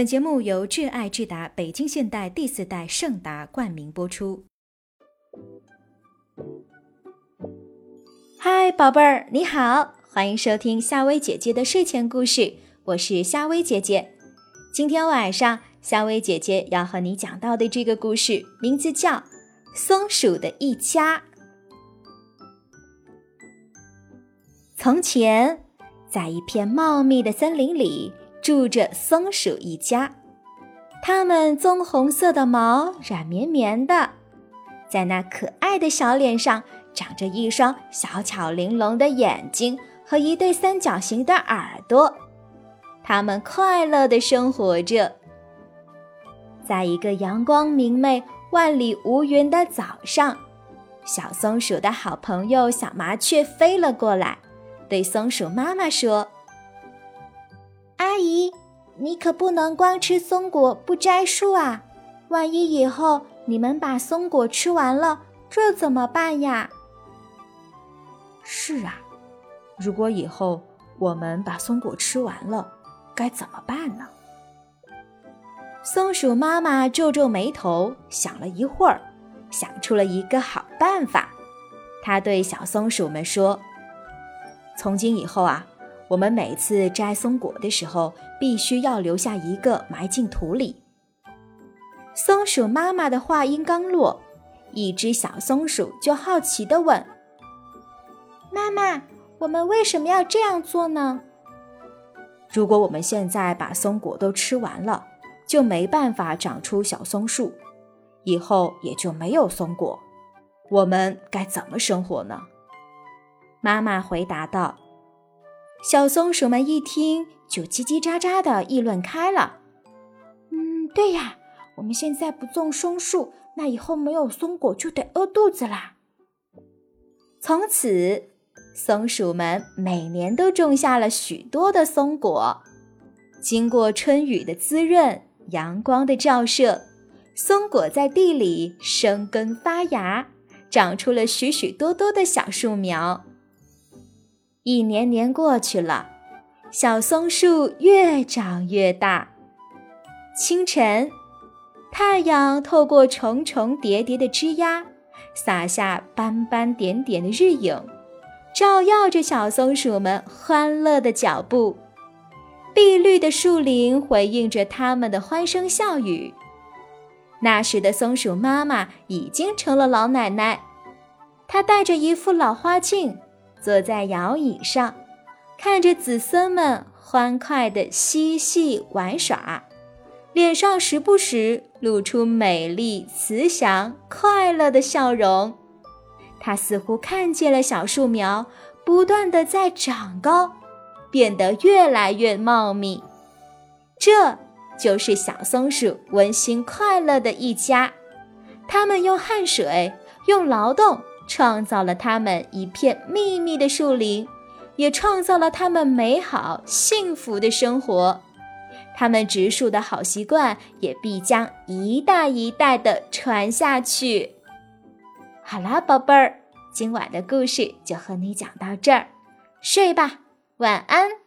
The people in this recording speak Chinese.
本节目由挚爱智达北京现代第四代圣达冠名播出。嗨，宝贝儿，你好，欢迎收听夏薇姐姐的睡前故事，我是夏薇姐姐。今天晚上，夏薇姐姐要和你讲到的这个故事，名字叫《松鼠的一家》。从前，在一片茂密的森林里。住着松鼠一家，它们棕红色的毛软绵绵的，在那可爱的小脸上长着一双小巧玲珑的眼睛和一对三角形的耳朵。它们快乐地生活着。在一个阳光明媚、万里无云的早上，小松鼠的好朋友小麻雀飞了过来，对松鼠妈妈说。阿姨，你可不能光吃松果不摘树啊！万一以后你们把松果吃完了，这怎么办呀？是啊，如果以后我们把松果吃完了，该怎么办呢？松鼠妈妈皱皱眉头，想了一会儿，想出了一个好办法。她对小松鼠们说：“从今以后啊。”我们每次摘松果的时候，必须要留下一个埋进土里。松鼠妈妈的话音刚落，一只小松鼠就好奇地问：“妈妈，我们为什么要这样做呢？”如果我们现在把松果都吃完了，就没办法长出小松树，以后也就没有松果，我们该怎么生活呢？妈妈回答道。小松鼠们一听，就叽叽喳喳的议论开了。嗯，对呀，我们现在不种松树，那以后没有松果就得饿肚子啦。从此，松鼠们每年都种下了许多的松果。经过春雨的滋润，阳光的照射，松果在地里生根发芽，长出了许许多多的小树苗。一年年过去了，小松树越长越大。清晨，太阳透过重重叠叠的枝桠，洒下斑斑点点的日影，照耀着小松鼠们欢乐的脚步。碧绿的树林回应着它们的欢声笑语。那时的松鼠妈妈已经成了老奶奶，她戴着一副老花镜。坐在摇椅上，看着子孙们欢快的嬉戏玩耍，脸上时不时露出美丽、慈祥、快乐的笑容。他似乎看见了小树苗不断的在长高，变得越来越茂密。这就是小松鼠温馨快乐的一家。他们用汗水，用劳动。创造了他们一片秘密的树林，也创造了他们美好幸福的生活。他们植树的好习惯也必将一代一代的传下去。好啦，宝贝儿，今晚的故事就和你讲到这儿，睡吧，晚安。